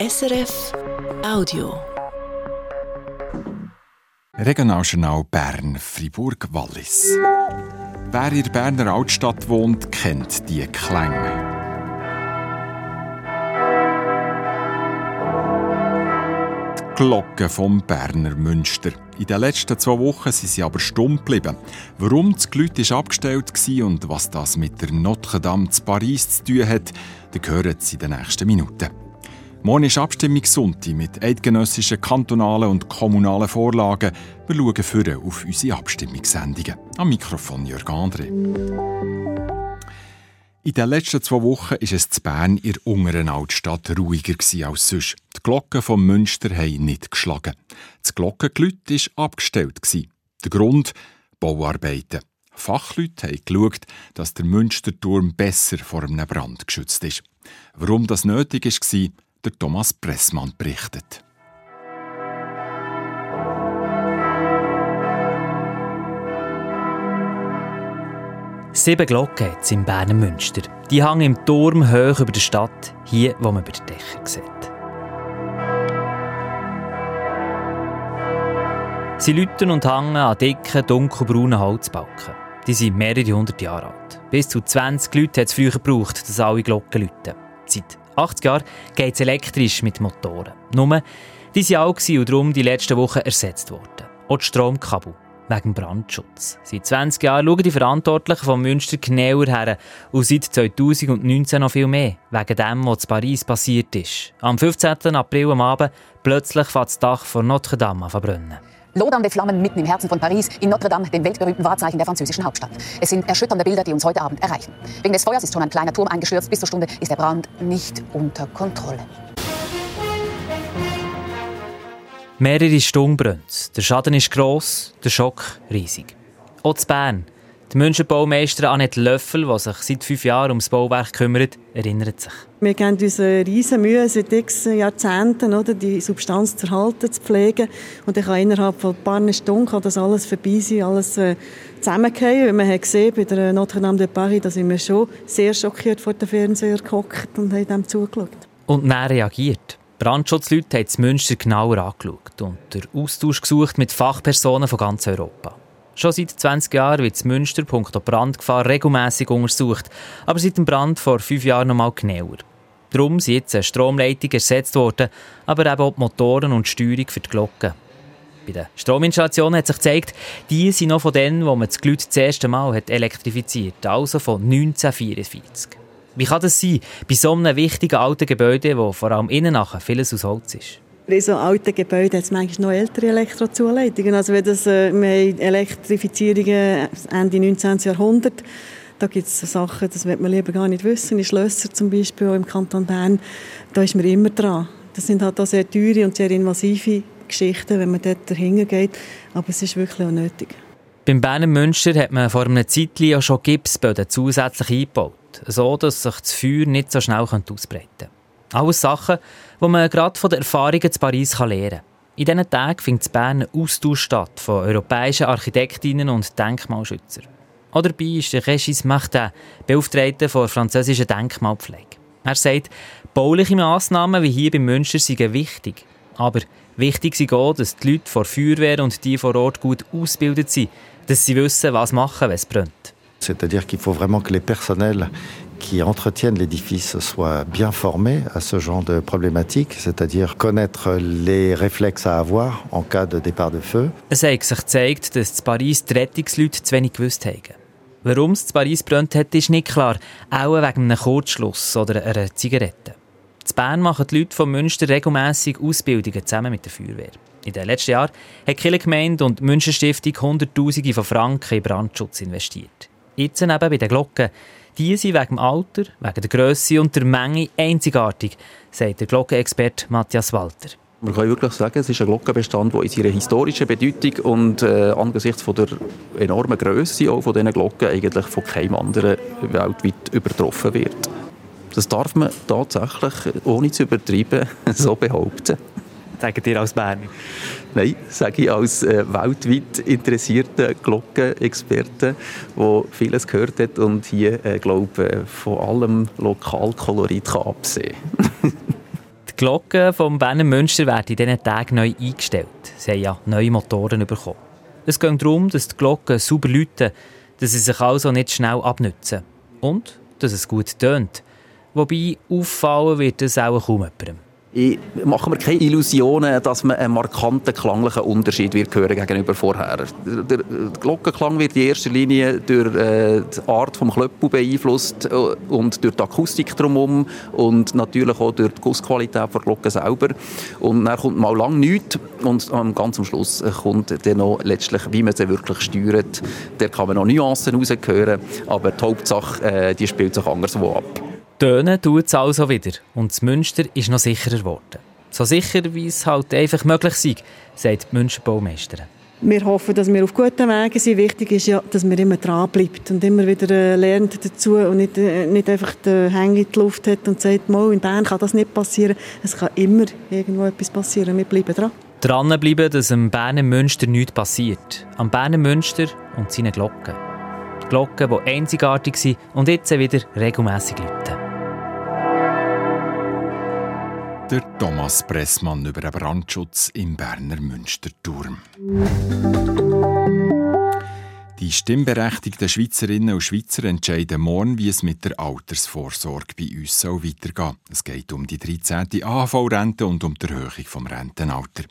SRF Audio. Regionaljournal Bern, Fribourg, Wallis. Wer in der Berner Altstadt wohnt, kennt die Klänge. Glocken vom Berner Münster. In den letzten zwei Wochen sind sie aber stumm geblieben. Warum das Glüt abgestellt war und was das mit der Notre Dame zu Paris zu tun hat, das hören Sie in den nächsten Minuten. Morgen ist Abstimmungssonntag mit eidgenössischen, kantonalen und kommunalen Vorlagen. Wir schauen für auf unsere Abstimmungssendungen. Am Mikrofon Jörg André. In den letzten zwei Wochen war es zu Bern in der unteren Altstadt ruhiger als sonst. Die Glocken vom Münster haben nicht geschlagen. Das Glockengelüt war abgestellt. Der Grund? Bauarbeiten. Fachleute haben geschaut, dass der Münsterturm besser vor einem Brand geschützt ist. Warum das nötig war, der Thomas Pressmann berichtet. Sieben Glocken hat es im Berner Münster. Die hängen im Turm hoch über der Stadt, hier, wo man über die Dächer sieht. Sie läuten und hängen an dicken, dunkelbraunen Holzbalken. Die sind mehrere hundert Jahre alt. Bis zu 20 Leute hat es früher gebraucht, dass alle Glocken läuten. Seit 80 Jahren geht es elektrisch mit Motoren. Nur, die waren alt und darum die letzten Wochen ersetzt worden. Auch die Stromkabel wegen Brandschutz. Seit 20 Jahren schauen die Verantwortlichen vom Münster genauer her und seit 2019 noch viel mehr, wegen dem, was in Paris passiert ist. Am 15. April am Abend plötzlich fängt das Dach von Notre Dame verbrennen. Lodernde Flammen mitten im Herzen von Paris, in Notre Dame, dem weltberühmten Wahrzeichen der französischen Hauptstadt. Es sind erschütternde Bilder, die uns heute Abend erreichen. Wegen des Feuers ist schon ein kleiner Turm eingestürzt. Bis zur Stunde ist der Brand nicht unter Kontrolle. Mehrere Stunden brennt Der Schaden ist gross, der Schock riesig. Auch zu Bern. Die München-Baumeisterin Annette Löffel, die sich seit fünf Jahren ums Bauwerk kümmert, erinnert sich. Wir geben uns eine riesen Mühe seit x Jahrzehnten, oder, die Substanz zu erhalten, zu pflegen. Und ich kann innerhalb von ein paar Stunden kann das alles vorbei sein, alles äh, zusammengehen. Man hat gesehen, bei der Notre Dame de Paris, da sind wir schon sehr schockiert vor dem Fernseher gehockt und haben dem zugeschaut. Und dann reagiert. Brandschutzleute haben das Münster genauer angeschaut und den Austausch gesucht mit Fachpersonen von ganz Europa. Schon seit 20 Jahren wird das Münster punkto Brandgefahr regelmäßig untersucht, aber seit dem Brand vor fünf Jahren noch mal genauer. Darum sind jetzt Stromleitungen ersetzt worden, aber eben auch die Motoren und die Steuerung für die Glocken. Bei den Strominstallationen hat sich gezeigt, die sind noch von denen, wo man das Glüt das erste Mal hat elektrifiziert, also von 1944. Wie kann das sein, bei so einem wichtigen alten Gebäude, wo vor allem innen nachher vieles aus Holz ist? In so alten Gebäuden hat es manchmal noch ältere Elektrozuleitungen. Also wenn das, äh, wir haben Elektrifizierungen Ende 19. Jahrhundert. Da gibt es Sachen, das wird man lieber gar nicht wissen. In Schlösser zum Beispiel, im Kanton Bern, da ist man immer dran. Das sind halt auch sehr teure und sehr invasive Geschichten, wenn man dort dahinter geht. Aber es ist wirklich auch nötig. Beim Berner Münster hat man vor einem Zeitpunkt schon Gipsböden zusätzlich eingebaut, so dass sich das Feuer nicht so schnell ausbreiten könnte. Alles Sachen, die man gerade von den Erfahrungen zu Paris lernen kann. In diesen Tagen findet in Bern ein Austausch statt von europäischen Architektinnen und Denkmalschützern. Auch dabei ist der Regis Martin, Beauftragter der französischen Denkmalpflege. Er sagt, bauliche Massnahmen wie hier beim Münster seien wichtig. Aber wichtig ist auch, dass die Leute vor Feuerwehr und die vor Ort gut ausgebildet sind, dass sie wissen, was machen, wenn es brennt. C'est-à-dire qu'il faut vraiment que les personnels qui entretiennent l'édifice soient bien formés à ce genre de problématiques, c'est-à-dire connaître les réflexes à avoir en cas de départ de feu. Es hat sich gezeigt, dass in Paris die Rettungsleute zu wenig gewusst haben. Warum es in Paris brennt hat, ist nicht klar. Auch wegen einem Kurzschluss oder einer Zigarette. In Bern machen die Leute von Münster regelmässig Ausbildungen zusammen mit der Feuerwehr. In den letzten Jahren hat die Gemeinde und die Münchenstiftung Hunderttausende von Franken in Brandschutz investiert. Jetzt eben bei den Glocken. Die sind wegen dem Alter, wegen der Größe und der Menge einzigartig, sagt der Glockenexperte Matthias Walter. Man kann wirklich sagen, es ist ein Glockenbestand, der in seiner historischen Bedeutung und äh, angesichts von der enormen Größe auch von Glocken eigentlich von keinem anderen weltweit übertroffen wird. Das darf man tatsächlich, ohne zu übertreiben, so behaupten. Sagen dir als Berner? Nein, sage ich als äh, weltweit interessierter Glockenexperte, der vieles gehört hat und hier, äh, glaube äh, von allem Lokalkolorit kann absehen Die Glocken vom Berner Münster werden in diesen Tagen neu eingestellt. Sie haben ja neue Motoren bekommen. Es geht darum, dass die Glocken sauber läuten, dass sie sich also nicht schnell abnützen. Und dass es gut tönt. Wobei auffallen wird es auch kaum jemandem. Ich mache mir keine Illusionen, dass man einen markanten klanglichen Unterschied wird hören gegenüber vorher. Der, Glockenklang wird in erster Linie durch äh, die Art des Klöppel beeinflusst äh, und durch die Akustik drumherum und natürlich auch durch die Gussqualität der Glocke selber. Und dann kommt mal lang nichts und ganz am Schluss kommt dann noch letztlich, wie man sie wirklich steuert. Da kann man noch Nuancen raushören, aber die Hauptsache äh, die spielt sich anderswo ab. Tönen tut es also wieder und das Münster ist noch sicherer geworden. So sicher, wie es halt einfach möglich ist, sagt die Münster Baumeisterin. Wir hoffen, dass wir auf guten Wegen sind. Wichtig ist ja, dass man immer dranbleibt und immer wieder äh, lernt dazu und nicht, äh, nicht einfach den Hang in die Luft hat und sagt, Mal, in Bern kann das nicht passieren. Es kann immer irgendwo etwas passieren. Wir bleiben dran. Dranbleiben, dass am Berner Münster nichts passiert. Am Berner Münster und seinen Glocken. Die Glocken, die einzigartig sind und jetzt wieder regelmässig läuten. Der Thomas Pressmann über den Brandschutz im Berner Münsterturm. Die stimmberechtigten Schweizerinnen und Schweizer entscheiden morgen, wie es mit der Altersvorsorge bei uns soll weitergehen Es geht um die 13. AHV-Rente und um die Erhöhung vom Rentenalter.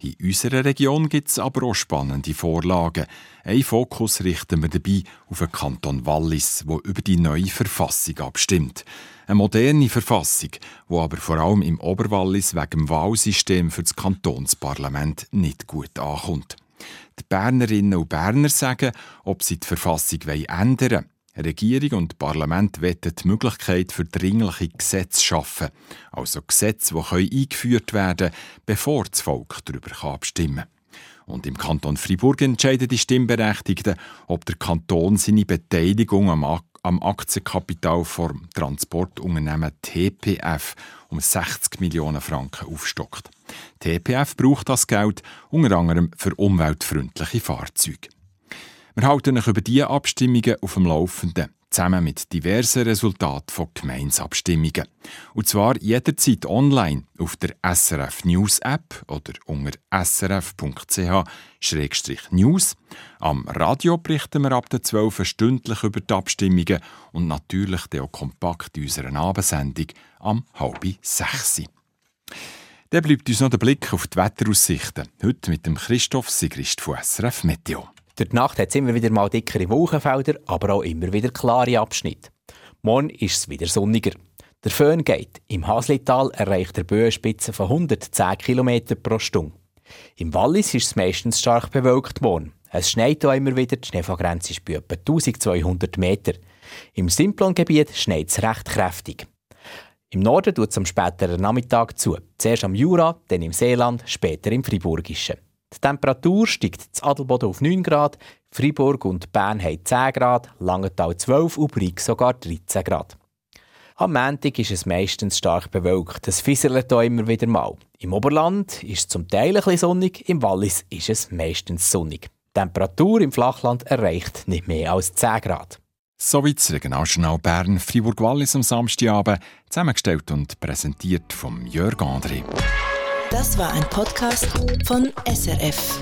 In unserer Region gibt es aber auch spannende Vorlagen. Ein Fokus richten wir dabei auf den Kanton Wallis, wo über die neue Verfassung abstimmt. Eine moderne Verfassung, die aber vor allem im Oberwallis wegen dem Wahlsystem für das Kantonsparlament nicht gut ankommt. Die Bernerinnen und Berner sagen, ob sie die Verfassung ändern wollen. Regierung und Parlament wollen die Möglichkeit für dringliche Gesetze schaffen, also Gesetze, die eingeführt werden können, bevor das Volk darüber abstimmen kann. Und im Kanton Fribourg entscheiden die Stimmberechtigten, ob der Kanton seine Beteiligung am, am Aktienkapital vom Transportunternehmen TPF um 60 Millionen Franken aufstockt. TPF braucht das Geld unter anderem für umweltfreundliche Fahrzeuge. Wir halten euch über diese Abstimmungen auf dem Laufenden, zusammen mit diversen Resultaten von Gemeinsabstimmungen. Und zwar jederzeit online auf der SRF News App oder unter srf.ch-news. Am Radio berichten wir ab der 12 stündlich über die Abstimmungen und natürlich auch kompakt in unserer Abendsendung am halb sechs. Dann bleibt uns noch der Blick auf die Wetteraussichten. Heute mit dem Christoph Sigrist von SRF Meteo. Durch die Nacht hat es immer wieder mal dickere Wolkenfelder, aber auch immer wieder klare Abschnitte. Morgen ist es wieder sonniger. Der Föhn geht. Im Haslital erreicht der Böenspitze von 110 km pro Stunde. Im Wallis ist es meistens stark bewölkt worden. Es schneit auch immer wieder, die Schneefallgrenze ist bei etwa 1200 Meter. Im Simplon-Gebiet schneit es recht kräftig. Im Norden tut es am späteren Nachmittag zu. Zuerst am Jura, dann im Seeland, später im Friburgischen. Die Temperatur steigt zu Adelboden auf 9 Grad, Fribourg und Bern haben 10 Grad, Langenthal 12 und Brieg sogar 13 Grad. Am Montag ist es meistens stark bewölkt. Es fisselt hier immer wieder mal. Im Oberland ist es zum Teil ein bisschen sonnig, im Wallis ist es meistens sonnig. Die Temperatur im Flachland erreicht nicht mehr als 10 Grad. Soweit das Regionaljournal Bern Fribourg-Wallis am Samstagabend, zusammengestellt und präsentiert vom Jörg André. Das war ein Podcast von SRF.